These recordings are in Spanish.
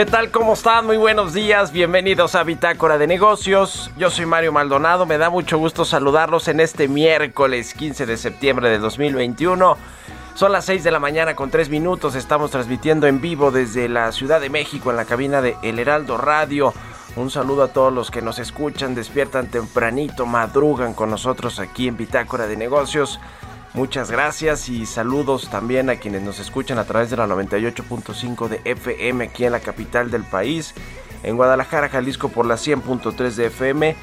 ¿Qué tal? ¿Cómo están? Muy buenos días. Bienvenidos a Bitácora de Negocios. Yo soy Mario Maldonado. Me da mucho gusto saludarlos en este miércoles 15 de septiembre de 2021. Son las 6 de la mañana con 3 minutos. Estamos transmitiendo en vivo desde la Ciudad de México en la cabina de El Heraldo Radio. Un saludo a todos los que nos escuchan, despiertan tempranito, madrugan con nosotros aquí en Bitácora de Negocios. Muchas gracias y saludos también a quienes nos escuchan a través de la 98.5 de FM aquí en la capital del país, en Guadalajara, Jalisco por la 100.3 de FM,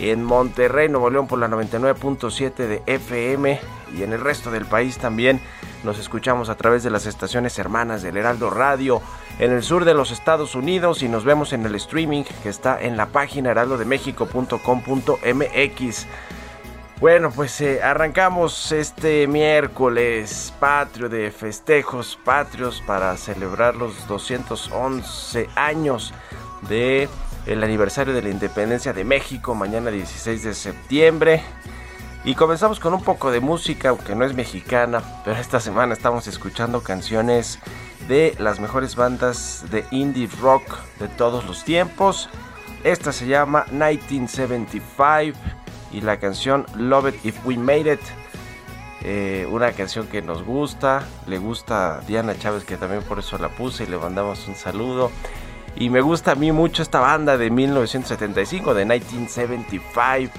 en Monterrey, Nuevo León por la 99.7 de FM y en el resto del país también nos escuchamos a través de las estaciones hermanas del Heraldo Radio en el sur de los Estados Unidos y nos vemos en el streaming que está en la página heraldodemexico.com.mx. Bueno, pues eh, arrancamos este miércoles patrio de festejos patrios para celebrar los 211 años de el aniversario de la independencia de México, mañana 16 de septiembre. Y comenzamos con un poco de música, aunque no es mexicana, pero esta semana estamos escuchando canciones de las mejores bandas de indie rock de todos los tiempos. Esta se llama 1975 y la canción Love It If We Made It. Eh, una canción que nos gusta, le gusta a Diana Chávez que también por eso la puse y le mandamos un saludo. Y me gusta a mí mucho esta banda de 1975, de 1975.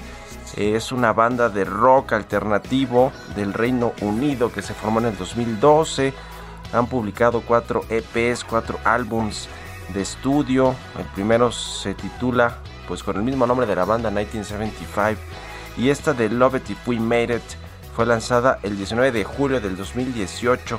es una banda de rock alternativo del Reino Unido que se formó en el 2012. Han publicado cuatro EPs, cuatro álbums de estudio. El primero se titula pues con el mismo nombre de la banda 1975 y esta de Love It If We Made It fue lanzada el 19 de julio del 2018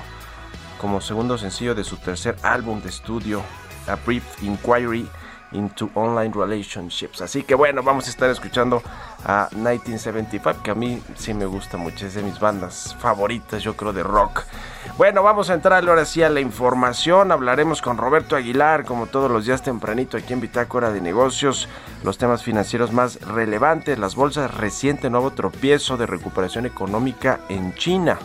como segundo sencillo de su tercer álbum de estudio A Brief Inquiry into Online Relationships. Así que bueno, vamos a estar escuchando a 1975, que a mí sí me gusta mucho, es de mis bandas favoritas, yo creo, de rock. Bueno, vamos a entrar ahora sí a la información, hablaremos con Roberto Aguilar, como todos los días tempranito aquí en Bitácora de Negocios, los temas financieros más relevantes, las bolsas, reciente nuevo tropiezo de recuperación económica en China.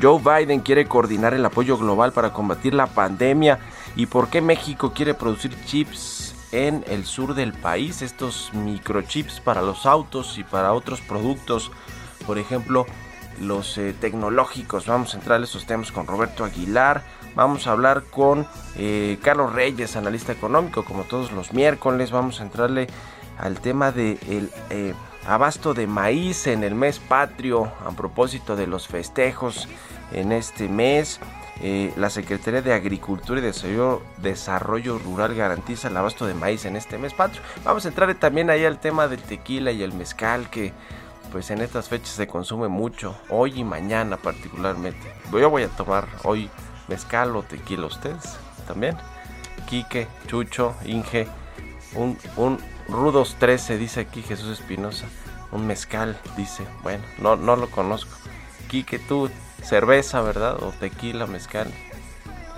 Joe Biden quiere coordinar el apoyo global para combatir la pandemia y por qué México quiere producir chips en el sur del país, estos microchips para los autos y para otros productos, por ejemplo, los eh, tecnológicos. Vamos a entrar a esos temas con Roberto Aguilar. Vamos a hablar con eh, Carlos Reyes, analista económico, como todos los miércoles. Vamos a entrarle al tema del de eh, abasto de maíz en el mes patrio, a propósito de los festejos en este mes. Eh, la Secretaría de Agricultura y Desarrollo, Rural garantiza el abasto de maíz en este mes. Vamos a entrar también ahí al tema del tequila y el mezcal que pues en estas fechas se consume mucho, hoy y mañana particularmente. Yo voy a tomar hoy mezcal o tequila, ¿ustedes también? Quique, Chucho, Inge, un, un Rudos 13 dice aquí Jesús Espinosa, un mezcal dice, bueno, no, no lo conozco. Quique, tú Cerveza, ¿verdad? O tequila, mezcal.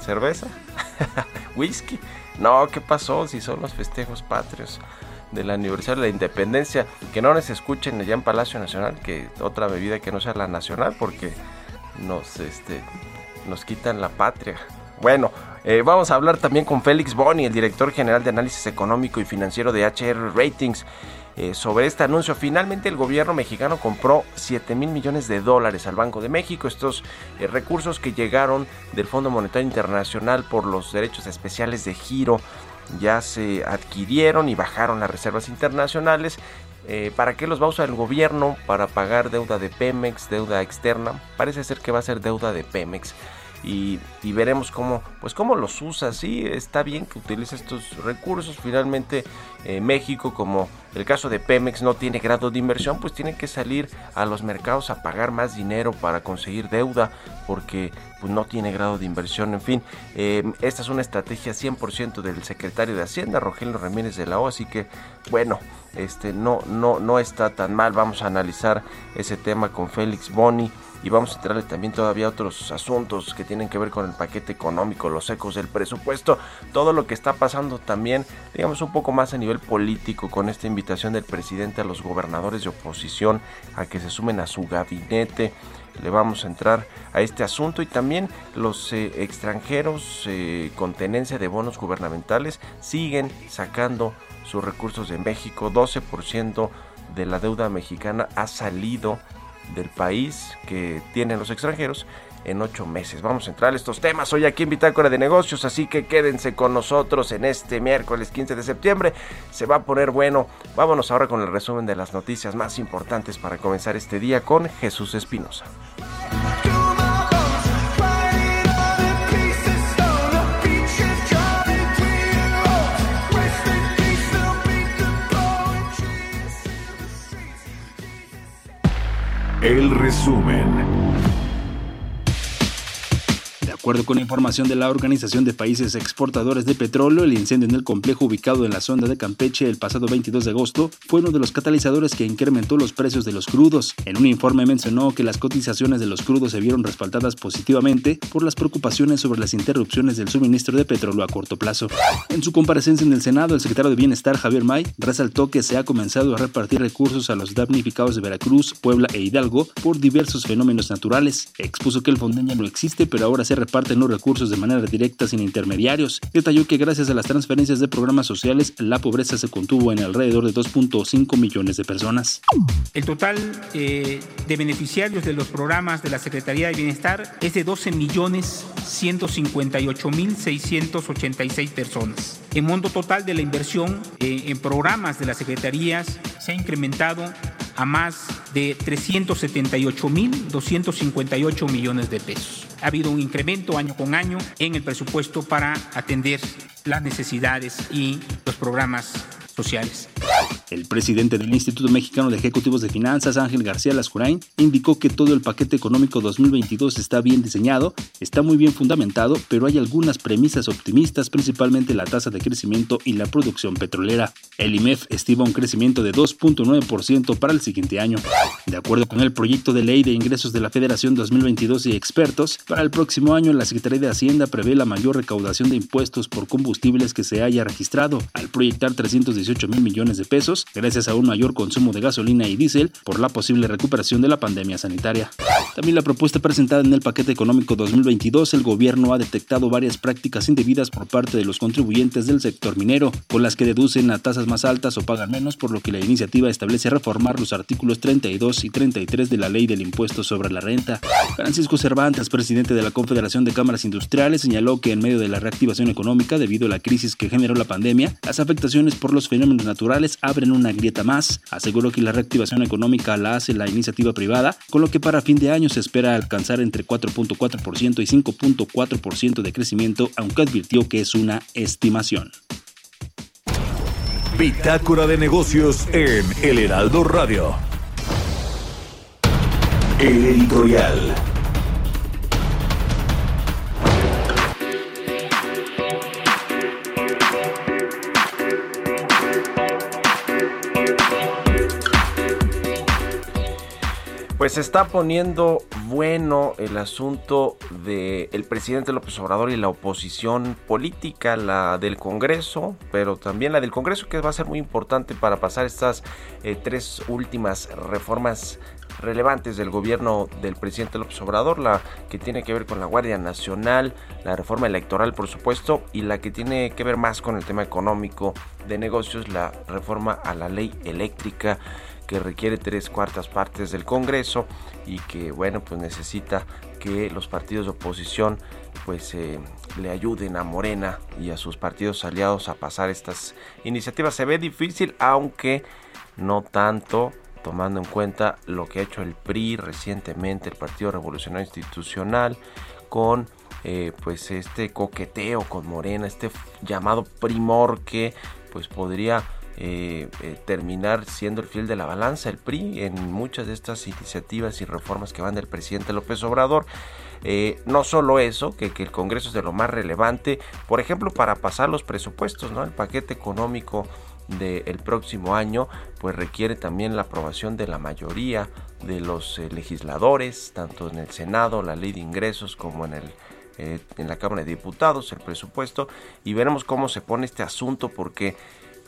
¿Cerveza? ¿Whisky? No, ¿qué pasó? Si son los festejos patrios del aniversario de la independencia. Que no nos escuchen allá en Palacio Nacional, que otra bebida que no sea la nacional, porque nos, este, nos quitan la patria. Bueno, eh, vamos a hablar también con Félix Boni, el director general de análisis económico y financiero de HR Ratings. Eh, sobre este anuncio. Finalmente el gobierno mexicano compró 7 mil millones de dólares al Banco de México. Estos eh, recursos que llegaron del Fondo Monetario Internacional por los derechos especiales de giro ya se adquirieron y bajaron las reservas internacionales. Eh, ¿Para qué los va a usar el gobierno? Para pagar deuda de Pemex, deuda externa. Parece ser que va a ser deuda de Pemex y, veremos cómo, pues cómo los usa. Sí, está bien que utilice estos recursos. Finalmente, eh, México, como el caso de Pemex, no tiene grado de inversión, pues tiene que salir a los mercados a pagar más dinero para conseguir deuda, porque pues, no tiene grado de inversión. En fin, eh, esta es una estrategia 100% del secretario de Hacienda, Rogelio Ramírez de la O. Así que, bueno, este no, no, no está tan mal. Vamos a analizar ese tema con Félix Boni y vamos a entrarle también todavía a otros asuntos que tienen que ver con el paquete económico, los ecos del presupuesto, todo lo que está pasando también, digamos un poco más a nivel político con esta invitación del presidente a los gobernadores de oposición a que se sumen a su gabinete. Le vamos a entrar a este asunto y también los eh, extranjeros eh, con tenencia de bonos gubernamentales siguen sacando sus recursos de México. 12% de la deuda mexicana ha salido del país que tienen los extranjeros en ocho meses. Vamos a entrar a estos temas hoy aquí en Bitácora de Negocios, así que quédense con nosotros en este miércoles 15 de septiembre. Se va a poner bueno. Vámonos ahora con el resumen de las noticias más importantes para comenzar este día con Jesús Espinosa. El resumen acuerdo con información de la Organización de Países Exportadores de Petróleo, el incendio en el complejo ubicado en la zona de Campeche el pasado 22 de agosto fue uno de los catalizadores que incrementó los precios de los crudos. En un informe mencionó que las cotizaciones de los crudos se vieron respaldadas positivamente por las preocupaciones sobre las interrupciones del suministro de petróleo a corto plazo. En su comparecencia en el Senado, el secretario de Bienestar, Javier May, resaltó que se ha comenzado a repartir recursos a los damnificados de Veracruz, Puebla e Hidalgo por diversos fenómenos naturales. Expuso que el fondo ya no existe, pero ahora se reparten los recursos de manera directa sin intermediarios. Detalló que gracias a las transferencias de programas sociales, la pobreza se contuvo en alrededor de 2.5 millones de personas. El total eh, de beneficiarios de los programas de la Secretaría de Bienestar es de 12 millones 158 mil 686 personas. El monto total de la inversión eh, en programas de las secretarías se ha incrementado a más de 378.258 millones de pesos. Ha habido un incremento año con año en el presupuesto para atender las necesidades y los programas sociales. El presidente del Instituto Mexicano de Ejecutivos de Finanzas, Ángel García Lascurain, indicó que todo el paquete económico 2022 está bien diseñado, está muy bien fundamentado, pero hay algunas premisas optimistas, principalmente la tasa de crecimiento y la producción petrolera. El IMEF estima un crecimiento de 2.9% para el siguiente año. De acuerdo con el proyecto de ley de ingresos de la Federación 2022 y expertos, para el próximo año la Secretaría de Hacienda prevé la mayor recaudación de impuestos por combustibles que se haya registrado, al proyectar 318 mil millones de pesos gracias a un mayor consumo de gasolina y diésel por la posible recuperación de la pandemia sanitaria. También la propuesta presentada en el paquete económico 2022, el gobierno ha detectado varias prácticas indebidas por parte de los contribuyentes del sector minero, con las que deducen a tasas más altas o pagan menos, por lo que la iniciativa establece reformar los artículos 32 y 33 de la Ley del Impuesto sobre la Renta. Francisco Cervantes, presidente de la Confederación de Cámaras Industriales, señaló que en medio de la reactivación económica debido a la crisis que generó la pandemia, las afectaciones por los fenómenos naturales abren una grieta más. Aseguró que la reactivación económica la hace la iniciativa privada, con lo que para fin de año se espera alcanzar entre 4.4% y 5.4% de crecimiento, aunque advirtió que es una estimación. Bitácora de negocios en El Heraldo Radio. El editorial. Pues está poniendo bueno el asunto del el presidente López Obrador y la oposición política, la del Congreso, pero también la del Congreso que va a ser muy importante para pasar estas eh, tres últimas reformas relevantes del gobierno del presidente López Obrador, la que tiene que ver con la Guardia Nacional, la reforma electoral por supuesto, y la que tiene que ver más con el tema económico de negocios, la reforma a la ley eléctrica que requiere tres cuartas partes del Congreso y que bueno pues necesita que los partidos de oposición pues eh, le ayuden a Morena y a sus partidos aliados a pasar estas iniciativas. Se ve difícil aunque no tanto tomando en cuenta lo que ha hecho el PRI recientemente, el Partido Revolucionario Institucional, con eh, pues este coqueteo con Morena, este llamado primor que pues podría eh, eh, terminar siendo el fiel de la balanza, el PRI, en muchas de estas iniciativas y reformas que van del presidente López Obrador. Eh, no solo eso, que, el Congreso es de lo más relevante, por ejemplo, para pasar los presupuestos, ¿no? El paquete económico del próximo año, pues requiere también la aprobación de la mayoría de los legisladores, tanto en el Senado, la ley de ingresos, como en el en la Cámara de Diputados, el presupuesto, y veremos cómo se pone este asunto, porque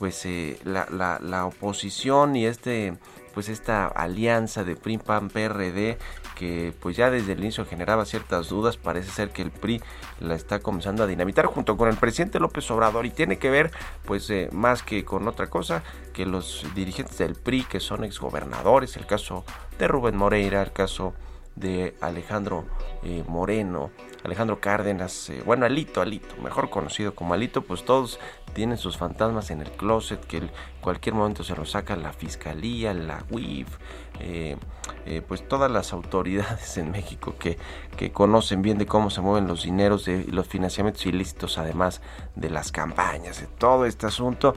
pues eh, la, la, oposición y este pues esta alianza de PRI PAN PRD que pues ya desde el inicio generaba ciertas dudas parece ser que el PRI la está comenzando a dinamitar junto con el presidente López Obrador y tiene que ver pues eh, más que con otra cosa que los dirigentes del PRI que son exgobernadores el caso de Rubén Moreira el caso de Alejandro eh, Moreno, Alejandro Cárdenas, bueno, Alito, Alito, mejor conocido como Alito, pues todos tienen sus fantasmas en el closet que en cualquier momento se los saca la fiscalía, la UIF, eh, pues todas las autoridades en México que, que, conocen bien de cómo se mueven los dineros de los financiamientos ilícitos, además de las campañas, de todo este asunto.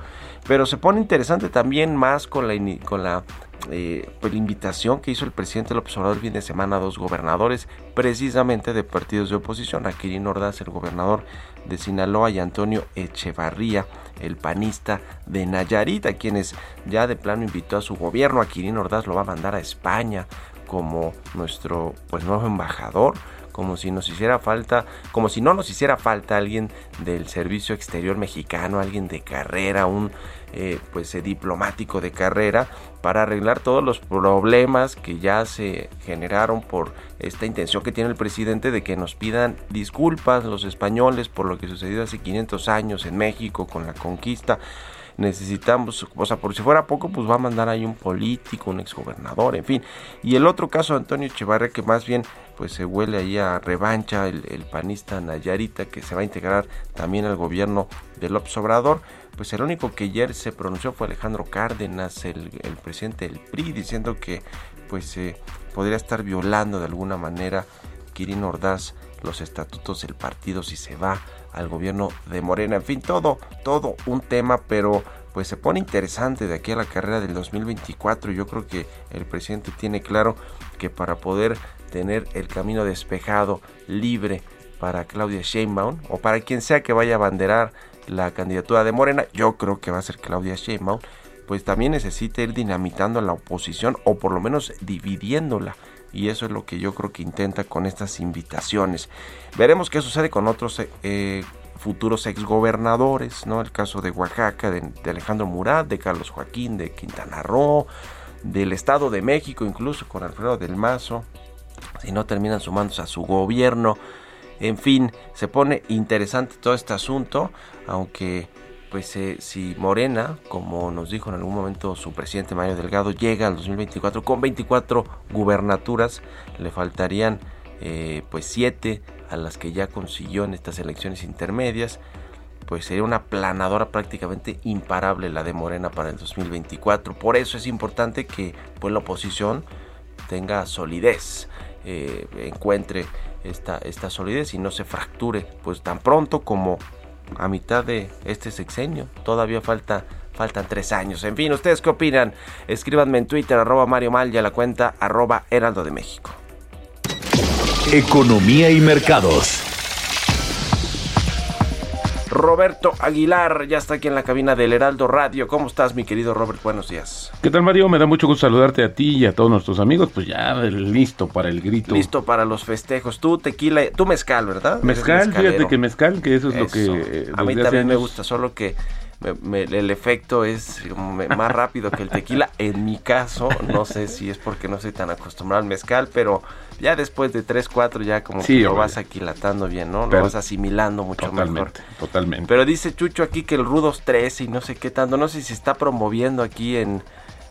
Pero se pone interesante también más con la, con la eh, pues, la invitación que hizo el presidente López Obrador el fin de semana a dos gobernadores precisamente de partidos de oposición, a Ordaz, el gobernador de Sinaloa, y Antonio Echevarría, el panista de Nayarit, a quienes ya de plano invitó a su gobierno, a Kirin Ordaz lo va a mandar a España como nuestro pues nuevo embajador como si nos hiciera falta, como si no nos hiciera falta alguien del servicio exterior mexicano, alguien de carrera, un eh, pues eh, diplomático de carrera para arreglar todos los problemas que ya se generaron por esta intención que tiene el presidente de que nos pidan disculpas los españoles por lo que sucedió hace 500 años en México con la conquista necesitamos, o sea, por si fuera poco, pues va a mandar ahí un político, un exgobernador, en fin. Y el otro caso Antonio Echevarría, que más bien pues se huele ahí a revancha, el, panista Nayarita, que se va a integrar también al gobierno de López Obrador, pues el único que ayer se pronunció fue Alejandro Cárdenas, el, presidente del PRI, diciendo que pues eh, podría estar violando de alguna manera Kirin Ordaz los estatutos del partido si se va al gobierno de Morena. En fin, todo, todo un tema, pero pues se pone interesante de aquí a la carrera del 2024. Yo creo que el presidente tiene claro que para poder tener el camino despejado, libre para Claudia Sheinbaum o para quien sea que vaya a abanderar la candidatura de Morena, yo creo que va a ser Claudia Sheinbaum, pues también necesita ir dinamitando a la oposición o por lo menos dividiéndola y eso es lo que yo creo que intenta con estas invitaciones. Veremos qué sucede con otros eh, futuros exgobernadores, ¿no? El caso de Oaxaca, de, Alejandro Murat, de Carlos Joaquín, de Quintana Roo, del Estado de México, incluso con Alfredo del Mazo, si no terminan sumándose a su gobierno. En fin, se pone interesante todo este asunto, aunque pues eh, si Morena, como nos dijo en algún momento su presidente Mario Delgado, llega al 2024 con 24 gubernaturas, le faltarían eh, pues 7 a las que ya consiguió en estas elecciones intermedias. pues sería una planadora prácticamente imparable la de Morena para el 2024. Por eso es importante que pues, la oposición tenga solidez, eh, encuentre esta, esta solidez y no se fracture pues tan pronto como a mitad de este sexenio. Todavía falta Faltan tres años. En fin, ¿ustedes qué opinan? Escríbanme en Twitter, arroba Mario Mal y a la cuenta arroba Heraldo de México. Economía y mercados. Roberto Aguilar ya está aquí en la cabina del Heraldo Radio. ¿Cómo estás, mi querido Robert? Buenos días. ¿Qué tal, Mario? Me da mucho gusto saludarte a ti y a todos nuestros amigos. Pues ya listo para el grito. Listo para los festejos. Tú, tequila, tú mezcal, ¿verdad? Mezcal, fíjate que mezcal, que eso es lo que... Eh, a mí también me gusta, solo que el efecto es más rápido que el tequila. En mi caso, no sé si es porque no soy tan acostumbrado al mezcal, pero ya después de 3, 4 ya como que lo vas aquilatando bien, ¿no? lo vas asimilando mucho mejor. Totalmente. Pero dice Chucho aquí que el Rudos 3 y no sé qué tanto, no sé si está promoviendo aquí en,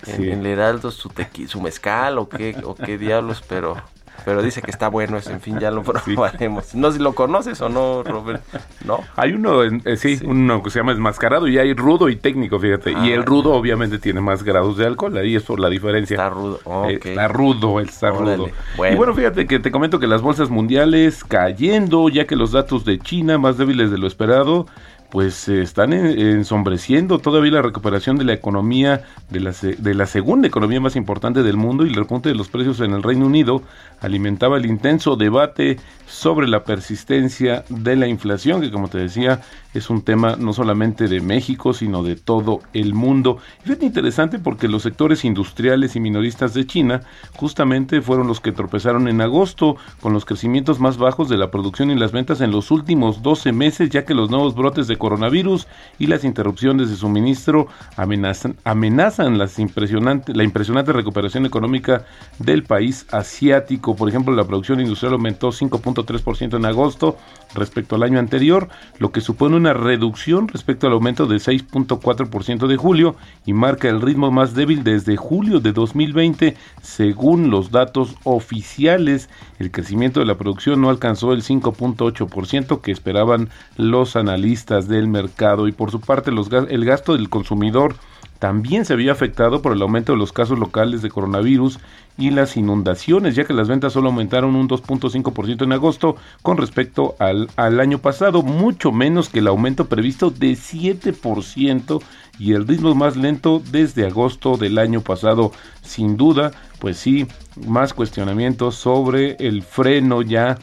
en, Heraldo su, su mezcal o qué, o qué diablos, pero pero dice que está bueno eso, en fin, ya lo probaremos. No sé si lo conoces o no, Robert, ¿no? Hay uno, eh, sí, uno que se llama enmascarado y hay rudo y técnico, fíjate. y el ah, rudo obviamente tiene más grados de alcohol, ahí es por la diferencia. Está rudo, eh, Está rudo, está rudo. Y bueno, fíjate que te comento que las bolsas mundiales cayendo, ya que los datos de China más débiles de lo esperado, pues están ensombreciendo todavía la recuperación de la economía, de la, de la segunda economía más importante del mundo y el repunte de los precios en el Reino Unido alimentaba el intenso debate sobre la persistencia de la inflación, que como te decía es un tema no solamente de México, sino de todo el mundo. Es interesante porque los sectores industriales y minoristas de China justamente fueron los que tropezaron en agosto con los crecimientos más bajos de la producción y las ventas en los últimos 12 meses, ya que los nuevos brotes de coronavirus y las interrupciones de suministro amenazan, amenazan las impresionante, la impresionante recuperación económica del país asiático. Por ejemplo, la producción industrial aumentó 5.3% en agosto respecto al año anterior, lo que supone una reducción respecto al aumento de 6.4% de julio y marca el ritmo más débil desde julio de 2020 según los datos oficiales. El crecimiento de la producción no alcanzó el 5.8% que esperaban los analistas del mercado y por su parte los, el gasto del consumidor también se había afectado por el aumento de los casos locales de coronavirus y las inundaciones, ya que las ventas solo aumentaron un 2.5% en agosto con respecto al, al, año pasado, mucho menos que el aumento previsto de 7% y el ritmo más lento desde agosto del año pasado. Sin duda, pues sí, más cuestionamientos sobre el freno ya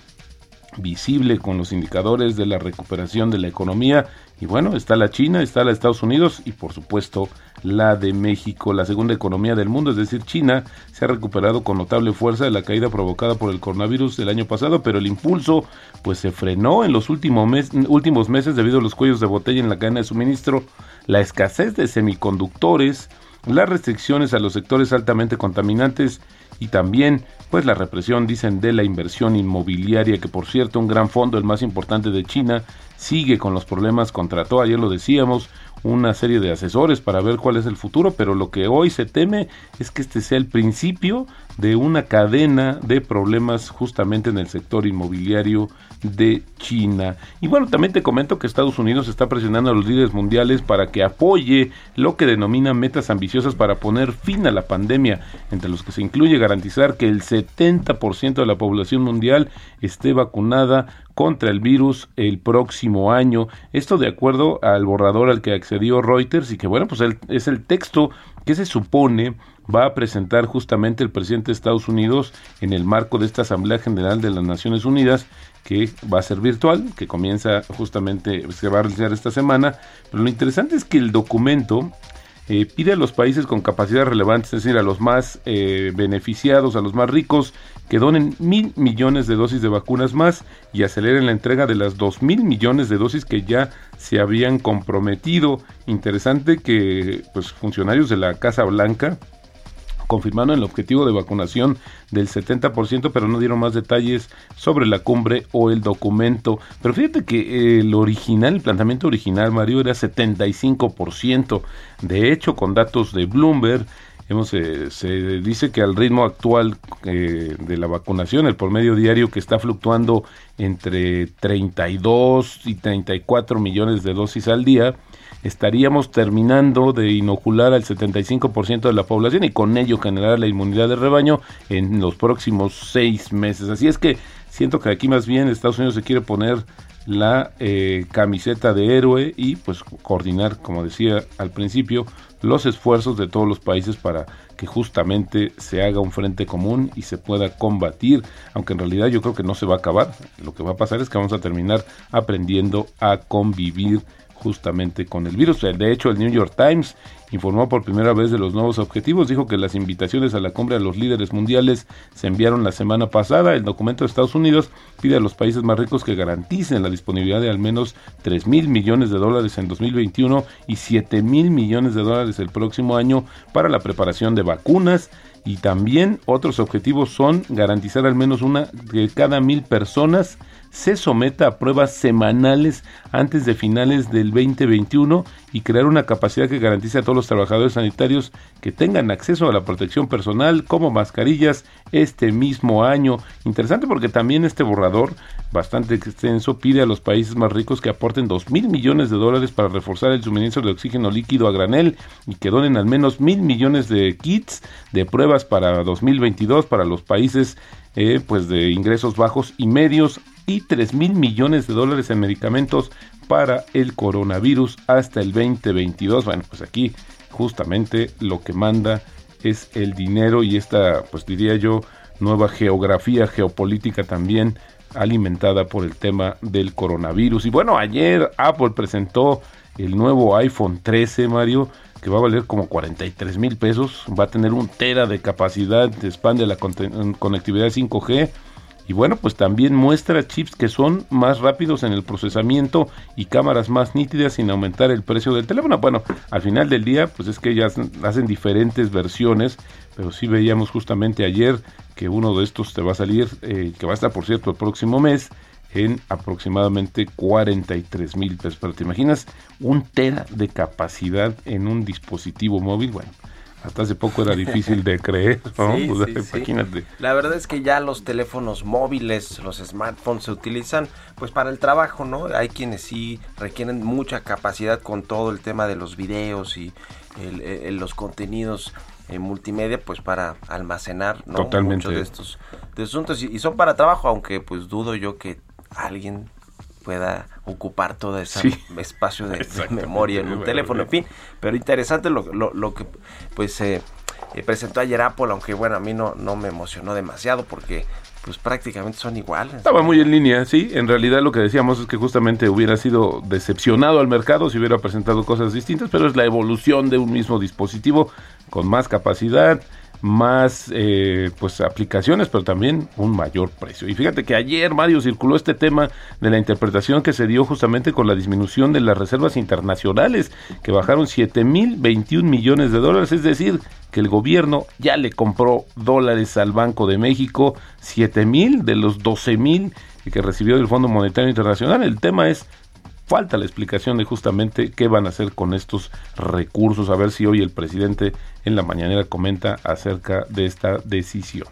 visible con los indicadores de la recuperación de la economía. Y bueno, está la China, está la Estados Unidos y por supuesto la de México. La segunda economía del mundo, es decir, China, se ha recuperado con notable fuerza de la caída provocada por el coronavirus del año pasado, pero el impulso pues se frenó en los últimos, últimos meses debido a los cuellos de botella en la cadena de suministro, la escasez de semiconductores, las restricciones a los sectores altamente contaminantes y también pues la represión, dicen, de la inversión inmobiliaria, que por cierto un gran fondo, el más importante de China, sigue con los problemas, contrató, ayer lo decíamos, una serie de asesores para ver cuál es el futuro, pero lo que hoy se teme es que este sea el principio de una cadena de problemas justamente en el sector inmobiliario de China. Y bueno, también te comento que Estados Unidos está presionando a los líderes mundiales para que apoye lo que denomina metas ambiciosas para poner fin a la pandemia, entre los que se incluye garantizar que el 70% de la población mundial esté vacunada contra el virus el próximo año. Esto de acuerdo al borrador al que accedió Reuters y que bueno, pues es el texto que se supone va a presentar justamente el presidente de Estados Unidos en el marco de esta Asamblea General de las Naciones Unidas que va a ser virtual, que comienza justamente, se va a realizar esta semana, pero lo interesante es que el documento eh, pide a los países con capacidad relevante, es decir, a los más eh, beneficiados, a los más ricos, que donen mil millones de dosis de vacunas más y aceleren la entrega de las dos mil millones de dosis que ya se habían comprometido. Interesante que pues funcionarios de la Casa Blanca confirmaron el objetivo de vacunación del 70%, pero no dieron más detalles sobre la cumbre o el documento. Pero fíjate que el original, el planteamiento original, Mario, era 75%. De hecho, con datos de Bloomberg, eh, se dice que al ritmo actual eh, de la vacunación, el promedio diario que está fluctuando entre 32 y 34 millones de dosis al día, estaríamos terminando de inocular al 75% de la población y con ello generar la inmunidad de rebaño en los próximos seis meses. Así es que siento que aquí más bien Estados Unidos se quiere poner la eh, camiseta de héroe y pues coordinar, como decía al principio, los esfuerzos de todos los países para que justamente se haga un frente común y se pueda combatir, aunque en realidad yo creo que no se va a acabar. Lo que va a pasar es que vamos a terminar aprendiendo a convivir justamente con el virus. De hecho, el New York Times informó por primera vez de los nuevos objetivos, dijo que las invitaciones a la cumbre a los líderes mundiales se enviaron la semana pasada. El documento de Estados Unidos pide a los países más ricos que garanticen la disponibilidad de al menos 3 mil millones de dólares en 2021 y 7 mil millones de dólares el próximo año para la preparación de vacunas. Y también otros objetivos son garantizar al menos una de cada mil personas se someta a pruebas semanales antes de finales del 2021 y crear una capacidad que garantice a todos los trabajadores sanitarios que tengan acceso a la protección personal como mascarillas este mismo año. Interesante porque también este borrador, bastante extenso, pide a los países más ricos que aporten 2 mil millones de dólares para reforzar el suministro de oxígeno líquido a granel y que donen al menos mil millones de kits de pruebas para 2022 para los países eh, pues de ingresos bajos y medios y 3 mil millones de dólares en medicamentos para el coronavirus hasta el 2022. Bueno, pues aquí justamente lo que manda es el dinero y esta, pues diría yo, nueva geografía geopolítica también alimentada por el tema del coronavirus. Y bueno, ayer Apple presentó el nuevo iPhone 13, Mario, que va a valer como 43 mil pesos, va a tener un tera de capacidad, expande la conectividad 5G y bueno, pues también muestra chips que son más rápidos en el procesamiento y cámaras más nítidas sin aumentar el precio del teléfono. Bueno, al final del día, pues es que ellas hacen diferentes versiones, pero sí veíamos justamente ayer que uno de estos te va a salir, eh, que va a estar por cierto el próximo mes, en aproximadamente 43 mil pesos. Pero te imaginas un tera de capacidad en un dispositivo móvil, bueno hasta hace poco era difícil de creer, ¿no? imagínate. La verdad es que ya los teléfonos móviles, los smartphones se utilizan pues para el trabajo, ¿no? Hay quienes sí requieren mucha capacidad con todo el tema de los videos y los contenidos en multimedia pues para almacenar ¿no? Totalmente. muchos de estos asuntos y, y son para trabajo, aunque pues dudo yo que alguien pueda ocupar todo ese espacio de, memoria en un teléfono, en fin. Pero interesante lo, lo, que pues eh, presentó ayer Apple, aunque bueno, a mí no, no me emocionó demasiado porque pues prácticamente son iguales. Estaba muy en línea, sí. En realidad lo que decíamos es que justamente hubiera sido decepcionado al mercado si hubiera presentado cosas distintas, pero es la evolución de un mismo dispositivo con más capacidad, más eh, pues aplicaciones, pero también un mayor precio. Y fíjate que ayer, Mario, circuló este tema de la interpretación que se dio justamente con la disminución de las reservas internacionales, que bajaron 7 mil 21 millones de dólares, es decir, que el gobierno ya le compró dólares al Banco de México, 7 mil de los 12 mil que recibió del Fondo Monetario Internacional. El tema es falta la explicación de justamente qué van a hacer con estos recursos. A ver si hoy el presidente en la mañanera comenta acerca de esta decisión.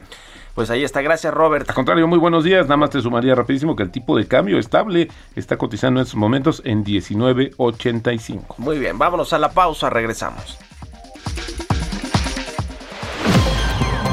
Pues ahí está, gracias Robert. Al contrario, muy buenos días. Nada más te sumaría rapidísimo que el tipo de cambio estable está cotizando en estos momentos en 19.85. Muy bien, vámonos a la pausa, regresamos.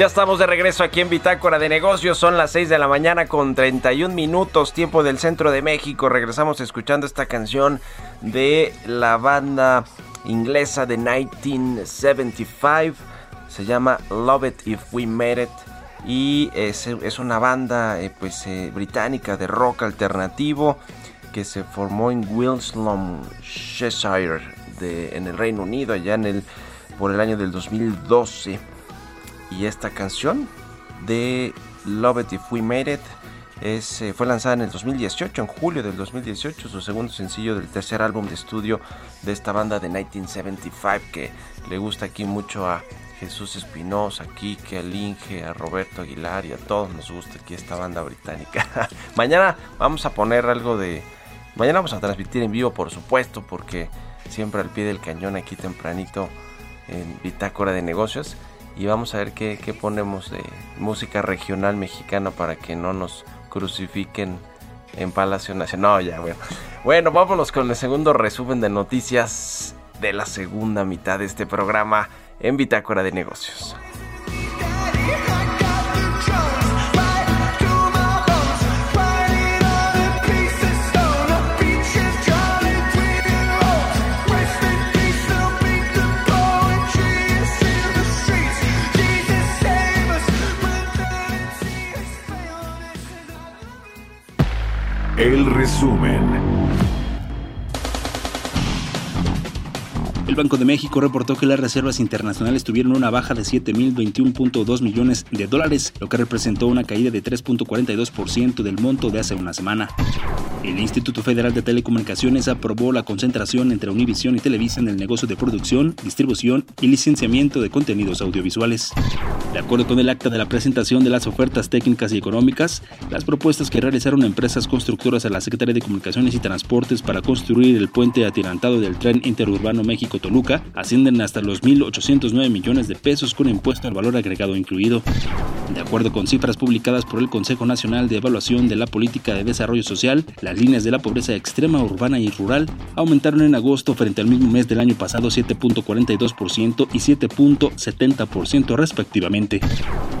Ya estamos de regreso aquí en Bitácora de Negocios. Son las 6 de la mañana con 31 minutos, tiempo del centro de México. Regresamos escuchando esta canción de la banda inglesa de 1975. Se llama Love It If We Made It. Y es, una banda eh, pues, eh, británica de rock alternativo que se formó en Wiltshire, de, en el Reino Unido, allá en el, por el año del 2012 y esta canción de Love It If We Made It es, eh, fue lanzada en el 2018, en julio del 2018, su segundo sencillo del tercer álbum de estudio de esta banda de 1975 que le gusta aquí mucho a Jesús Espinosa, aquí que a Linge, a Roberto Aguilar y a todos nos gusta aquí esta banda británica. mañana vamos a poner algo de... Mañana vamos a transmitir en vivo, por supuesto, porque siempre al pie del cañón aquí tempranito en Bitácora de Negocios y vamos a ver qué, ponemos de música regional mexicana para que no nos crucifiquen en Palacio Nacional. No, ya, bueno. Bueno, vámonos con el segundo resumen de noticias de la segunda mitad de este programa en Bitácora de Negocios. El resumen. El Banco de México reportó que las reservas internacionales tuvieron una baja de 7.021.2 millones de dólares, lo que representó una caída de 3.42% del monto de hace una semana. El Instituto Federal de Telecomunicaciones aprobó la concentración entre Univision y Televisa en el negocio de producción, distribución y licenciamiento de contenidos audiovisuales. De acuerdo con el acta de la presentación de las ofertas técnicas y económicas, las propuestas que realizaron empresas constructoras a la Secretaría de Comunicaciones y Transportes para construir el puente atirantado del tren interurbano México Toluca ascienden hasta los 1.809 millones de pesos con impuesto al valor agregado incluido. De acuerdo con cifras publicadas por el Consejo Nacional de Evaluación de la Política de Desarrollo Social, las líneas de la pobreza extrema urbana y rural aumentaron en agosto frente al mismo mes del año pasado 7.42% y 7.70% respectivamente.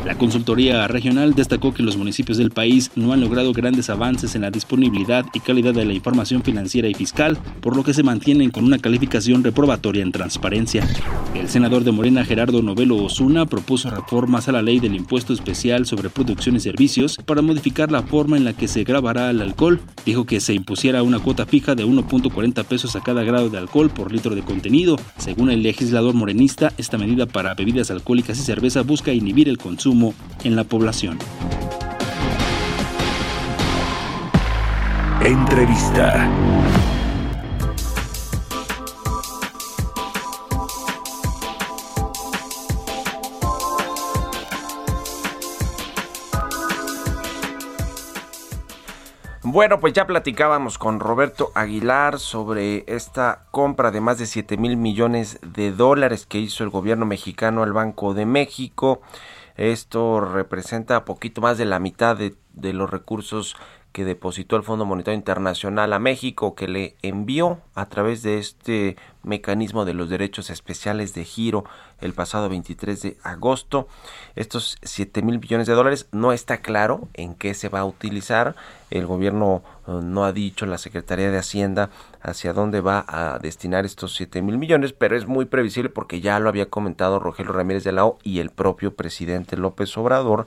La consultoría regional destacó que los municipios del país no han logrado grandes avances en la disponibilidad y calidad de la información financiera y fiscal, por lo que se mantienen con una calificación reprobatoria en transparencia. El senador de Morena Gerardo Novelo Osuna propuso reformas a la ley del impuesto especial sobre producción y servicios para modificar la forma en la que se grabará el alcohol. Dijo que se impusiera una cuota fija de 1.40 pesos a cada grado de alcohol por litro de contenido. Según el legislador morenista, esta medida para bebidas alcohólicas y cerveza busca inhibir el consumo en la población. Entrevista. Bueno, pues ya platicábamos con Roberto Aguilar sobre esta compra de más de 7 mil millones de dólares que hizo el gobierno mexicano al Banco de México. Esto representa poquito más de la mitad de, de los recursos que depositó el Fondo Monetario Internacional a México, que le envió a través de este mecanismo de los derechos especiales de giro el pasado 23 de agosto. Estos 7 mil millones de dólares no está claro en qué se va a utilizar. El gobierno eh, no ha dicho, la Secretaría de Hacienda, hacia dónde va a destinar estos 7 mil millones, pero es muy previsible porque ya lo había comentado Rogelio Ramírez de la O y el propio presidente López Obrador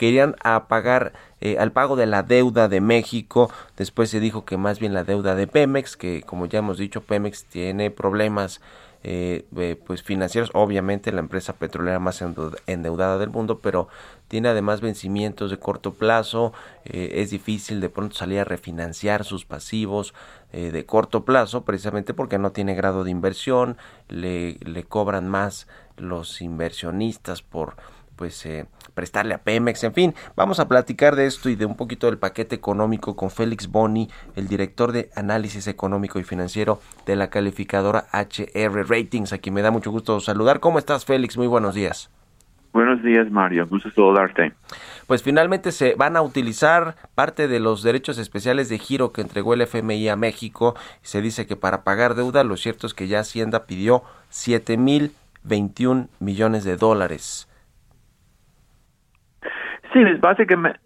querían pagar eh, al pago de la deuda de México. Después se dijo que más bien la deuda de Pemex, que como ya hemos dicho, Pemex tiene problemas eh, pues financieros, obviamente la empresa petrolera más endeudada del mundo, pero tiene además vencimientos de corto plazo, eh, es difícil de pronto salir a refinanciar sus pasivos de corto plazo, precisamente porque no tiene grado de inversión, le cobran más los inversionistas por pues eh, prestarle a Pemex, en fin, vamos a platicar de esto y de un poquito del paquete económico con Félix Boni, el director de análisis económico y financiero de la calificadora HR Ratings, a quien me da mucho gusto saludar. ¿Cómo estás, Félix? Muy buenos días. Buenos días, Mario. Gusto saludarte. Pues finalmente se van a utilizar parte de los derechos especiales de giro que entregó el FMI a México. Se dice que para pagar deuda, lo cierto es que ya Hacienda pidió 7 mil 21 millones de dólares Sí, es básicamente...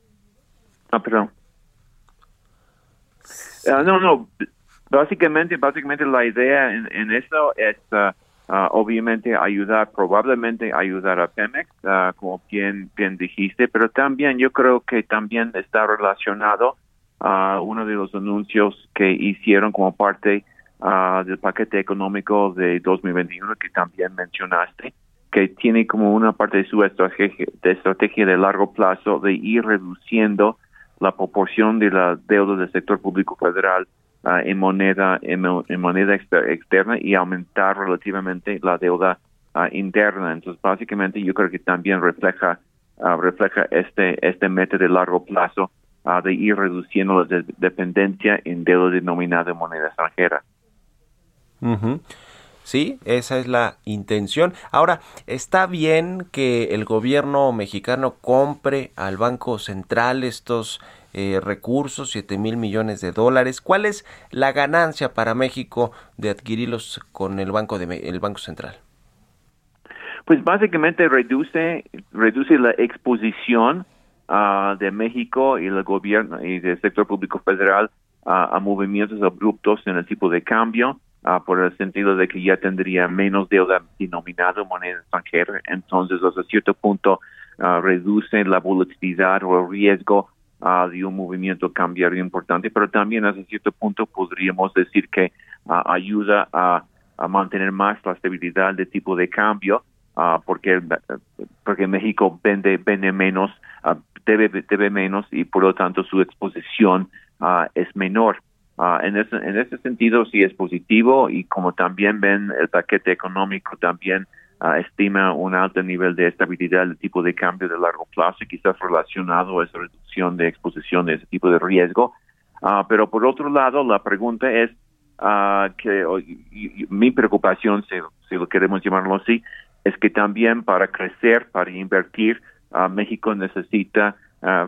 Ah, perdón. Ah, no, no. Básicamente, básicamente la idea en, en eso es ah, ah, obviamente ayudar, probablemente ayudar a Pemex, como bien, bien dijiste, pero también yo creo que también está relacionado a uno de los anuncios que hicieron como parte del paquete económico de 2021 que también mencionaste, que tiene como una parte de su estrategia de, estrategia de largo plazo de ir reduciendo la proporción de la deuda del sector público federal ah, en moneda en, moneda externa y aumentar relativamente la deuda ah, interna. Entonces, básicamente, yo creo que también refleja ah, refleja este este meta de largo plazo de ir reduciendo la dependencia en deuda denominada en moneda extranjera. Sí, esa es la intención. Ahora, ¿está bien que el gobierno mexicano compre al Banco Central estos eh, recursos, 7 mil millones de dólares? ¿Cuál es la ganancia para México de adquirirlos con el Banco, de, el banco Central? Pues básicamente reduce, reduce la exposición ah, de México y el gobierno y del sector público federal a movimientos abruptos en el tipo de cambio Ah, por el sentido de que ya tendría menos deuda denominada en moneda extranjera, entonces hasta cierto punto uh, reduce la volatilidad o el riesgo ah, de un movimiento cambiario importante, pero también hasta cierto punto podríamos decir que ayuda a, mantener más la estabilidad de tipo de cambio, porque porque México vende vende menos, debe debe menos y por lo tanto su exposición es menor. Ah, en, ese, en ese sentido sí es positivo y como también ven el paquete económico también ah, estima un alto nivel de estabilidad del tipo de cambio de largo plazo y quizás relacionado a esa reducción de exposición de ese tipo de riesgo. Ah, pero por otro lado, la pregunta es que mi preocupación, si, si, lo queremos llamarlo así, es que también para crecer, para invertir, México necesita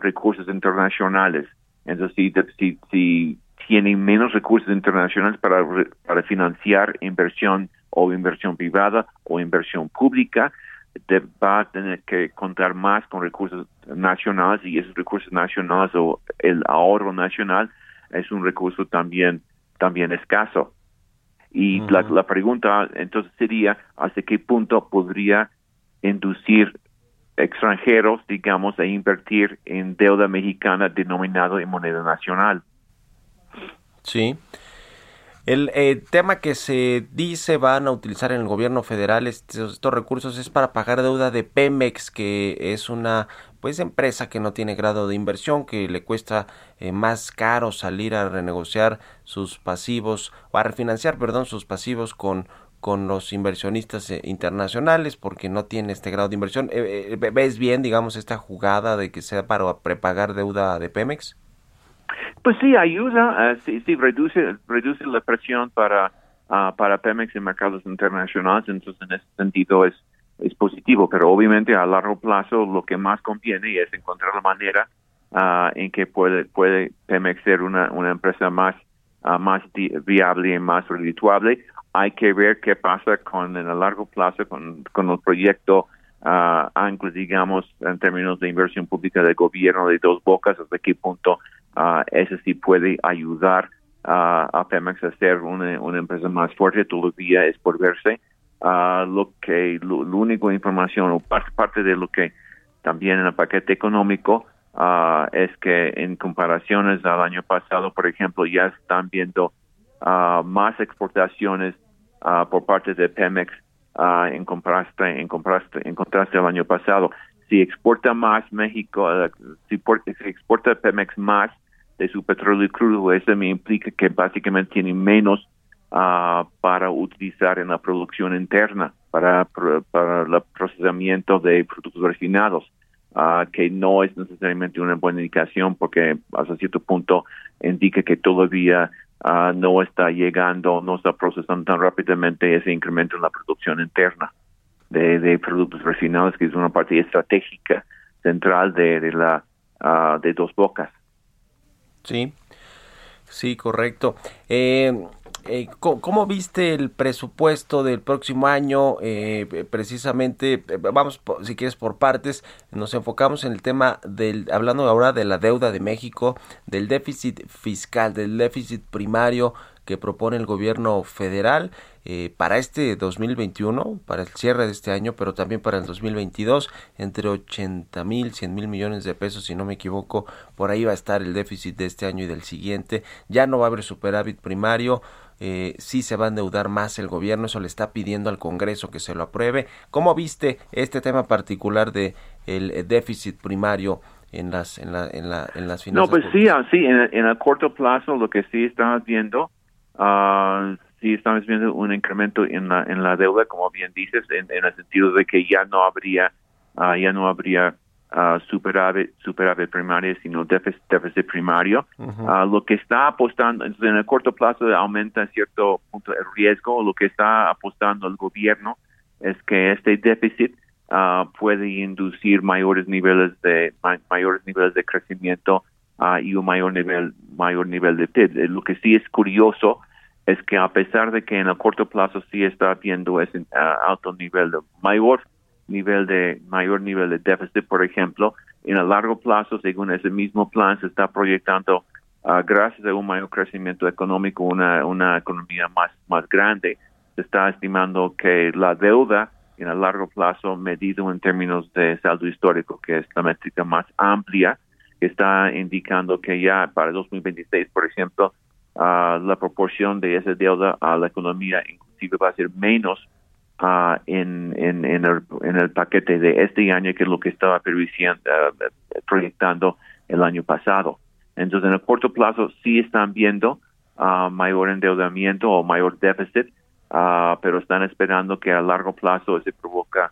recursos internacionales. Entonces, si, si tienen menos recursos internacionales para, para financiar inversión o inversión privada o inversión pública, va a tener que contar más con recursos nacionales y esos recursos nacionales o el ahorro nacional es un recurso también también escaso. Y la, la pregunta entonces sería hasta qué punto podría inducir extranjeros, digamos, a invertir en deuda mexicana denominada en moneda nacional. Sí. El eh, tema que se dice van a utilizar en el gobierno federal estos, recursos es para pagar deuda de Pemex, que es una pues empresa que no tiene grado de inversión, que le cuesta eh, más caro salir a renegociar sus pasivos o a refinanciar, perdón, sus pasivos con con los inversionistas eh, internacionales porque no tiene este grado de inversión. ¿Ves bien, digamos, esta jugada de que sea para prepagar deuda de Pemex? Pues sí, ayuda, uh, sí, sí, reduce, reduce la presión para, uh, para Pemex en mercados internacionales, entonces en ese sentido es, es positivo, pero obviamente a largo plazo lo que más conviene es encontrar la manera uh, en que puede, puede Pemex ser una, una empresa más, más viable y más redituable. Hay que ver qué pasa con en el largo plazo con, con el proyecto digamos, en términos de inversión pública del gobierno de dos bocas, hasta qué punto uh, ese sí puede ayudar a Pemex a ser una, una, empresa más fuerte, todavía es por verse. Uh, lo que, lo, único información o parte, parte de lo que también en el paquete económico uh, es que en comparaciones al año pasado, por ejemplo, ya están viendo uh, más exportaciones por parte de Pemex en contraste en contraste en contraste al año pasado si exporta más México si, exporta Pemex más de su petróleo crudo eso me implica que básicamente tiene menos para utilizar en la producción interna para para el procesamiento de productos refinados que no es necesariamente una buena indicación porque hasta cierto punto indica que todavía Ah, no está llegando, no está procesando tan rápidamente ese incremento en la producción interna de, productos refinados, que es una parte estratégica central de, la ah, de dos bocas. Sí, sí, correcto. Eh, Eh, ¿cómo, viste el presupuesto del próximo año? Eh, precisamente, eh, vamos, si quieres, por partes, nos enfocamos en el tema del, hablando ahora de la deuda de México, del déficit fiscal, del déficit primario que propone el gobierno federal eh, para este 2021, para el cierre de este año, pero también para el 2022, entre 80 mil, 100 mil millones de pesos, si no me equivoco, por ahí va a estar el déficit de este año y del siguiente. Ya no va a haber superávit primario. Eh, sí se va a endeudar más el gobierno, eso le está pidiendo al Congreso que se lo apruebe. ¿Cómo viste este tema particular de el déficit primario en las en la, en, la, en las finanzas? No, pues sí, así en, en el corto plazo lo que sí estamos viendo Uh, sí estamos viendo un incremento en la en la deuda, como bien dices, en, el sentido de que ya no habría uh, ya no habría uh, superávit superávit primario, sino déficit, déficit primario. Uh, lo que está apostando en el corto plazo aumenta en cierto punto el riesgo. Lo que está apostando el gobierno es que este déficit puede inducir mayores niveles de mayores niveles de crecimiento y un mayor nivel mayor nivel de PIB. Lo que sí es curioso es que a pesar de que en el corto plazo sí está viendo ese alto nivel de mayor nivel de mayor nivel de déficit, por ejemplo, en el largo plazo, según ese mismo plan, se está proyectando uh, gracias a un mayor crecimiento económico, una, una economía más, más grande. Se está estimando que la deuda en el largo plazo, medido en términos de saldo histórico, que es la métrica más amplia, está indicando que ya para 2026, por ejemplo, la proporción de esa deuda a la economía inclusive va a ser menos uh, en, en, en, el, en el paquete de este año que lo que estaba proyectando el año pasado. Entonces, en el corto plazo sí están viendo uh, mayor endeudamiento o mayor déficit, uh, pero están esperando que a largo plazo se provoca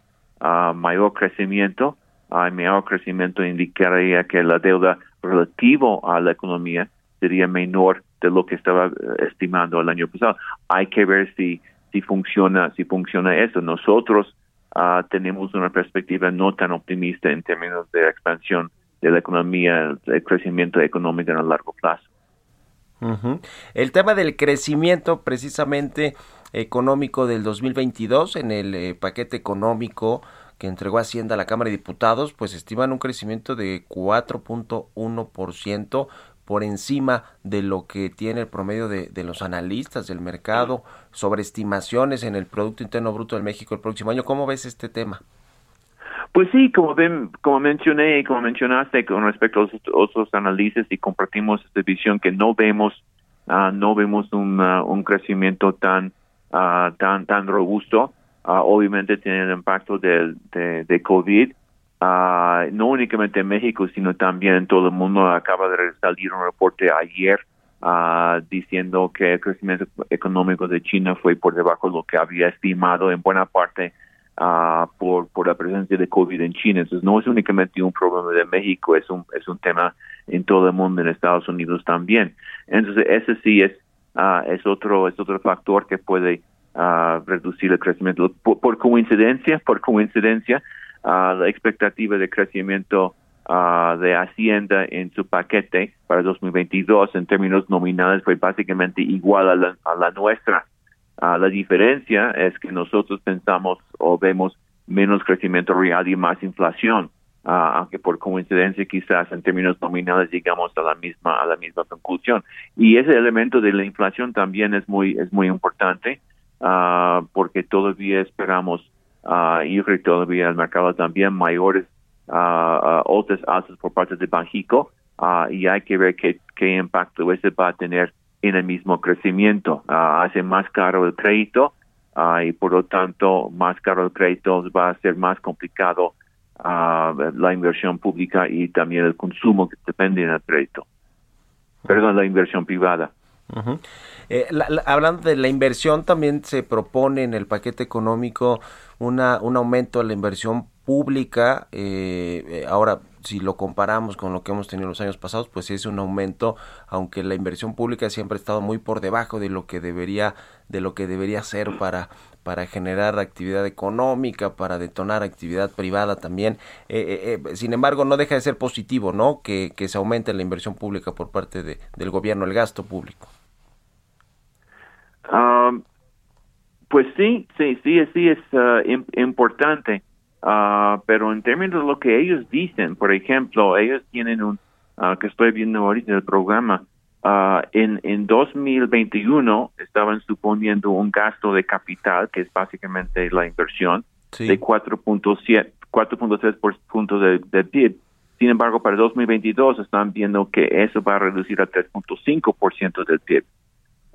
mayor crecimiento. Uh, mayor crecimiento indicaría que la deuda relativo a la economía sería menor de lo que estaba eh, estimando el año pasado. Hay que ver si si funciona si funciona eso. Nosotros uh, tenemos una perspectiva no tan optimista en términos de expansión de la economía, el crecimiento económico en el largo plazo. El tema del crecimiento precisamente económico del 2022 en el eh, paquete económico que entregó Hacienda a la Cámara de Diputados, pues estiman un crecimiento de 4.1%, por encima de lo que tiene el promedio de, los analistas del mercado, sobre estimaciones en el Producto Interno Bruto de México el próximo año. ¿Cómo ves este tema? Pues sí, como ven, como mencioné, como mencionaste con respecto a los otros análisis y compartimos esta visión que no vemos, uh, no vemos un, uh, un crecimiento tan, uh, tan, tan robusto. obviamente tiene el impacto de, de, de COVID, Uh, no únicamente en México, sino también en todo el mundo. Acaba de salir un reporte ayer uh, diciendo que el crecimiento económico de China fue por debajo de lo que había estimado en buena parte uh, por, por la presencia de COVID en China. Entonces, no es únicamente un problema de México, es un, es un tema en todo el mundo, en Estados Unidos también. Entonces, ese sí es, es, otro, es otro factor que puede reducir el crecimiento. por coincidencia, por coincidencia, la expectativa de crecimiento de Hacienda en su paquete para 2022 en términos nominales fue básicamente igual a la, a la nuestra. la diferencia es que nosotros pensamos o vemos menos crecimiento real y más inflación, aunque por coincidencia quizás en términos nominales llegamos a la misma a la misma conclusión. Y ese elemento de la inflación también es muy es muy importante porque todavía esperamos uh, y todavía el mercado también mayores uh, otras alzas por parte de Banjico y hay que ver qué, qué impacto ese va a tener en el mismo crecimiento. hace más caro el crédito y por lo tanto más caro el crédito va a ser más complicado la inversión pública y también el consumo que depende del crédito. Perdón, la inversión privada. Eh, hablando de la inversión, también se propone en el paquete económico una, un aumento de la inversión pública. Eh, eh, ahora, si lo comparamos con lo que hemos tenido los años pasados, pues es un aumento, aunque la inversión pública siempre ha estado muy por debajo de lo que debería, de lo que debería ser para para generar actividad económica, para detonar actividad privada también. sin embargo, no deja de ser positivo, ¿no? Que, que se aumente la inversión pública por parte de, del gobierno, el gasto público. Um, pues sí, sí, sí, sí es uh, importante, uh, pero en términos de lo que ellos dicen, por ejemplo, ellos tienen un, uh, que estoy viendo ahorita en el programa, en, en 2021 estaban suponiendo un gasto de capital, que es básicamente la inversión, de 4.7 4.3 puntos de, de PIB. Sin embargo, para 2022 están viendo que eso va a reducir a 3.5% del PIB.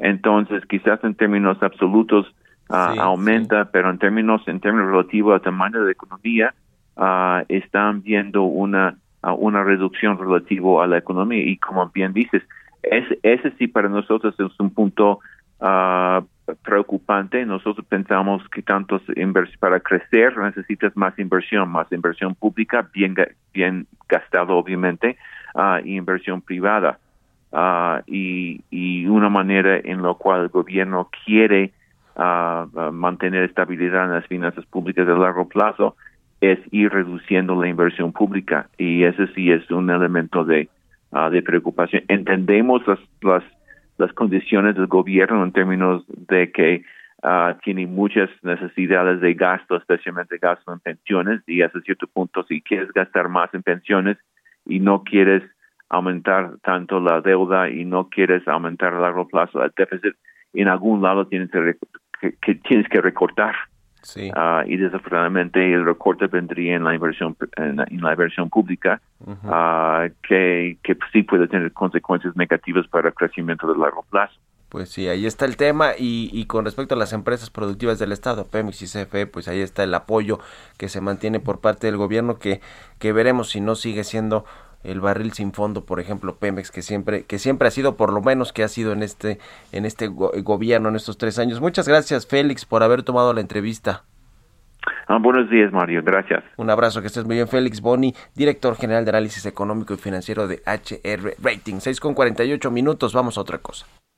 Entonces, quizás en términos absolutos ah, aumenta, pero en términos en términos relativos al tamaño de la economía, uh, están viendo una uh, una reducción relativo a la economía. Y como bien dices, ese, ese sí para nosotros es un punto preocupante. Nosotros pensamos que tantos para crecer necesitas más inversión, más inversión pública, bien, bien gastado obviamente, y inversión privada. Y, y una manera en la cual el gobierno quiere mantener estabilidad en las finanzas públicas de largo plazo es ir reduciendo la inversión pública y ese sí es un elemento de, de preocupación. Entendemos las, las, las condiciones del gobierno en términos de que tiene muchas necesidades de gasto, especialmente gasto en pensiones y hasta cierto punto si quieres gastar más en pensiones y no quieres aumentar tanto la deuda y no quieres aumentar a largo plazo el déficit, en algún lado tienes que, tienes que recortar. Sí. Ah, y desafortunadamente el recorte vendría en la inversión en la, inversión pública ah, que, que sí puede tener consecuencias negativas para el crecimiento de largo plazo. Pues sí, ahí está el tema y, y, con respecto a las empresas productivas del Estado, Pemex y CFE, pues ahí está el apoyo que se mantiene por parte del gobierno que, que veremos si no sigue siendo el barril sin fondo, por ejemplo, Pemex, que siempre, que siempre ha sido, por lo menos que ha sido en este, en este gobierno en estos tres años. Muchas gracias, Félix, por haber tomado la entrevista. Ah, buenos días, Mario. Gracias. Un abrazo, que estés muy bien. Félix Boni, director general de análisis económico y financiero de HR Rating. 6 con 48 minutos. Vamos a otra cosa.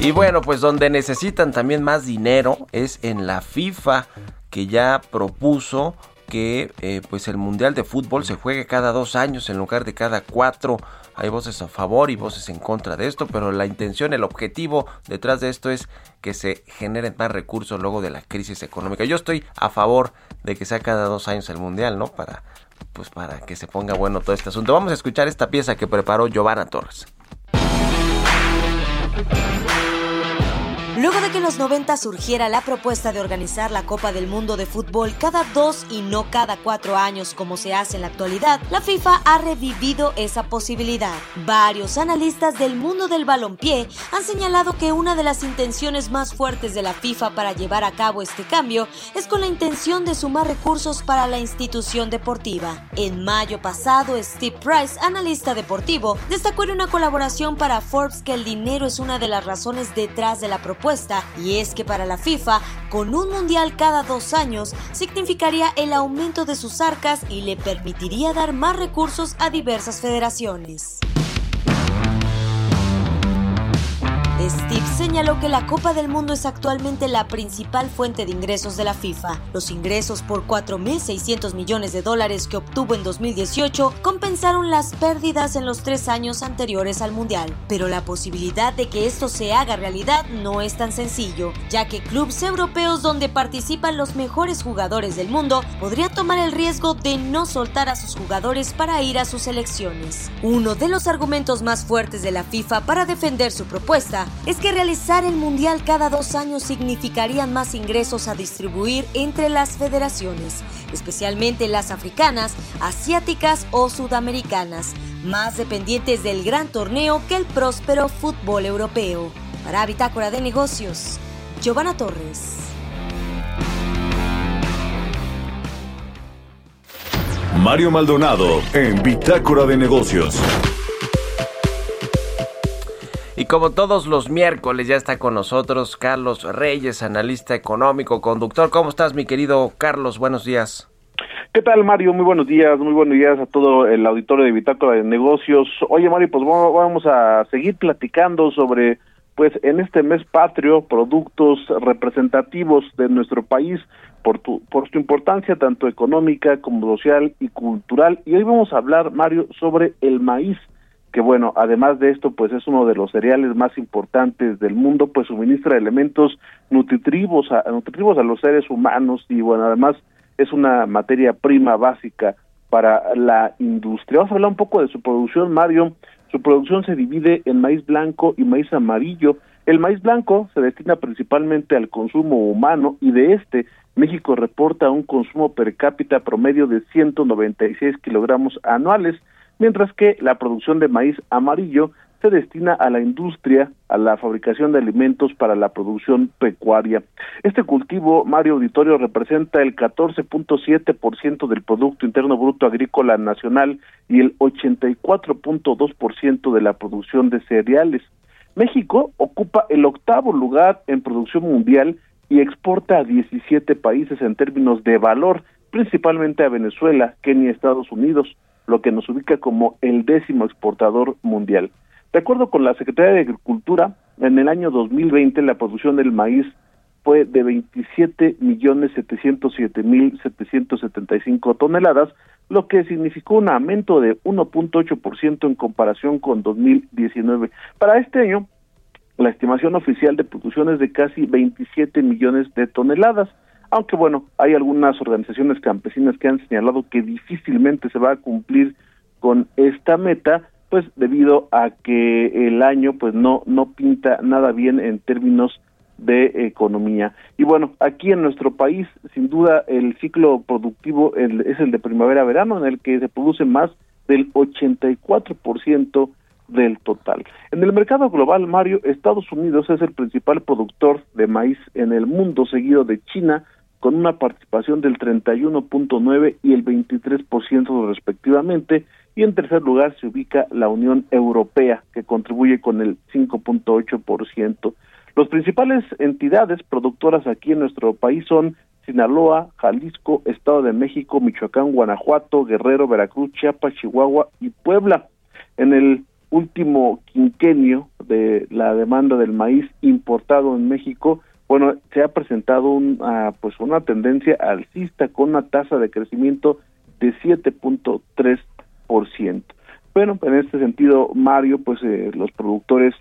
Y bueno, pues donde necesitan también más dinero es en la FIFA que ya propuso que eh, pues el mundial de fútbol se juegue cada dos años en lugar de cada cuatro. Hay voces a favor y voces en contra de esto, pero la intención, el objetivo detrás de esto es que se generen más recursos luego de la crisis económica. Yo estoy a favor de que sea cada dos años el mundial, ¿no? Para pues para que se ponga bueno todo este asunto. Vamos a escuchar esta pieza que preparó Giovanna Torres. Luego de que en los 90 surgiera la propuesta de organizar la Copa del Mundo de Fútbol cada dos y no cada cuatro años como se hace en la actualidad, la FIFA ha revivido esa posibilidad. Varios analistas del mundo del balompié han señalado que una de las intenciones más fuertes de la FIFA para llevar a cabo este cambio es con la intención de sumar recursos para la institución deportiva. En mayo pasado, Steve Price, analista deportivo, destacó en una colaboración para Forbes que el dinero es una de las razones detrás de la propuesta y es que para la FIFA, con un mundial cada dos años, significaría el aumento de sus arcas y le permitiría dar más recursos a diversas federaciones. Señaló que la Copa del Mundo es actualmente la principal fuente de ingresos de la FIFA. Los ingresos por 4.600 millones de dólares que obtuvo en 2018 compensaron las pérdidas en los tres años anteriores al Mundial. Pero la posibilidad de que esto se haga realidad no es tan sencillo, ya que clubes europeos donde participan los mejores jugadores del mundo podrían tomar el riesgo de no soltar a sus jugadores para ir a sus selecciones. Uno de los argumentos más fuertes de la FIFA para defender su propuesta es que realizar el Mundial cada dos años significaría más ingresos a distribuir entre las federaciones, especialmente las africanas, asiáticas o sudamericanas, más dependientes del gran torneo que el próspero fútbol europeo. Para Bitácora de Negocios, Giovanna Torres. Mario Maldonado en Bitácora de Negocios. Y como todos los miércoles ya está con nosotros Carlos Reyes, analista económico, conductor. ¿Cómo estás mi querido Carlos? Buenos días. ¿Qué tal, Mario? Muy buenos días, muy buenos días a todo el auditorio de Bitácora de Negocios. Oye, Mario, pues vamos a seguir platicando sobre, pues, en este mes patrio, productos representativos de nuestro país por, tu, por su importancia tanto económica como social y cultural. Y hoy vamos a hablar, Mario, sobre el maíz que bueno, además de esto, pues es uno de los cereales más importantes del mundo, pues suministra elementos nutritivos a, nutritivos a los seres humanos y bueno, además es una materia prima básica para la industria. Vamos a hablar un poco de su producción, Mario. Su producción se divide en maíz blanco y maíz amarillo. El maíz blanco se destina principalmente al consumo humano y de este México reporta un consumo per cápita promedio de 196 kilogramos anuales, mientras que la producción de maíz amarillo se destina a la industria, a la fabricación de alimentos para la producción pecuaria. Este cultivo, Mario Auditorio, representa el 14.7% del Producto Interno Bruto Agrícola Nacional y el 84.2% de la producción de cereales. México ocupa el octavo lugar en producción mundial y exporta a 17 países en términos de valor, principalmente a Venezuela, Kenia y Estados Unidos, lo que nos ubica como el décimo exportador mundial. De acuerdo con la Secretaría de Agricultura, en el año 2020 la producción del maíz fue de 27 millones 707 mil 775 toneladas, lo que significó un aumento de 1.8% en comparación con 2019. Para este año, la estimación oficial de producción es de casi 27 millones de toneladas, aunque bueno, hay algunas organizaciones campesinas que han señalado que difícilmente se va a cumplir con esta meta, pues debido a que el año pues no no pinta nada bien en términos de economía. Y bueno, aquí en nuestro país, sin duda, el ciclo productivo es el de primavera-verano, en el que se produce más del 84% del total. En el mercado global, Mario, Estados Unidos es el principal productor de maíz en el mundo, seguido de China, con una participación del 31.9 y el 23% respectivamente, y en tercer lugar se ubica la Unión Europea, que contribuye con el 5.8%. Los principales entidades productoras aquí en nuestro país son Sinaloa, Jalisco, Estado de México, Michoacán, Guanajuato, Guerrero, Veracruz, Chiapas, Chihuahua y Puebla. En el último quinquenio de la demanda del maíz importado en México, bueno, se ha presentado una, pues una tendencia alcista con una tasa de crecimiento de 7.3 bueno, en este sentido, Mario, pues eh, los productores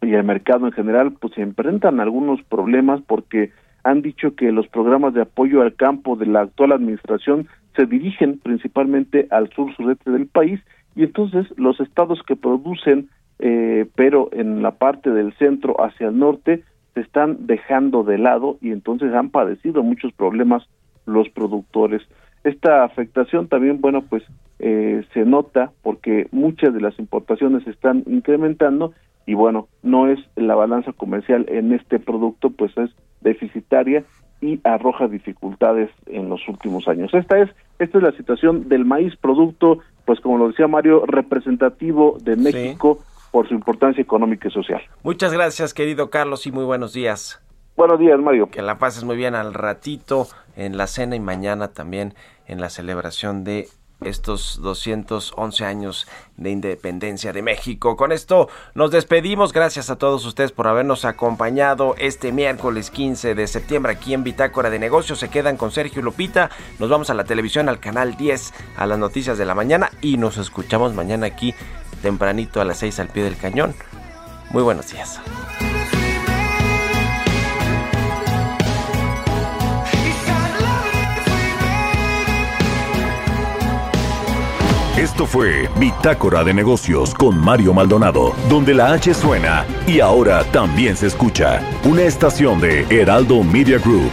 y el mercado en general, pues se enfrentan algunos problemas porque han dicho que los programas de apoyo al campo de la actual administración se dirigen principalmente al sur sureste del país y entonces los estados que producen, eh, pero en la parte del centro hacia el norte, se están dejando de lado y entonces han padecido muchos problemas los productores. Esta afectación también, bueno, pues eh, se nota porque muchas de las importaciones se están incrementando y bueno, no es la balanza comercial en este producto, pues es deficitaria y arroja dificultades en los últimos años. Esta es esta es la situación del maíz producto, pues como lo decía Mario, representativo de México por su importancia económica y social. Muchas gracias, querido Carlos, y muy buenos días. Buenos días, Mario. Que la pases muy bien al ratito en la cena y mañana también en la celebración de estos 211 años de independencia de México. Con esto nos despedimos. Gracias a todos ustedes por habernos acompañado este miércoles 15 de septiembre aquí en Bitácora de Negocios. Se quedan con Sergio Lupita. Nos vamos a la televisión, al canal 10, a las noticias de la mañana y nos escuchamos mañana aquí tempranito a las 6 al pie del cañón. Muy buenos días. Esto fue Bitácora de Negocios con Mario Maldonado, donde la H suena y ahora también se escucha. Una estación de Heraldo Media Group.